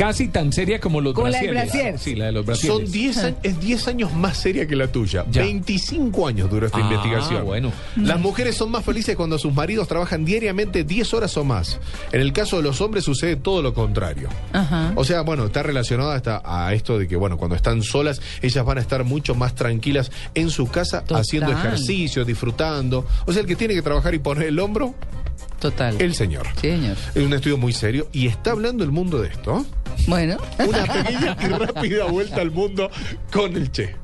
Casi tan seria como los Como la del brasier. Sí, la de los brasieres. Son 10 años, es 10 años más seria que la tuya. Ya. 25 años duró esta Ah, investigación. bueno. Las mujeres son más felices cuando sus maridos trabajan diariamente 10 horas o más. En el caso de los hombres sucede todo lo contrario. O sea, bueno, está relacionado hasta a esto de que, bueno, cuando están solas, ellas van a estar mucho más tranquilas en su casa, Total. haciendo ejercicio, disfrutando. O sea, el que tiene que trabajar y poner el hombro, Total. el señor. Sí, señor. Es un estudio muy serio y está hablando el mundo de esto. Bueno. Una pequeña y rápida vuelta al mundo con el Che.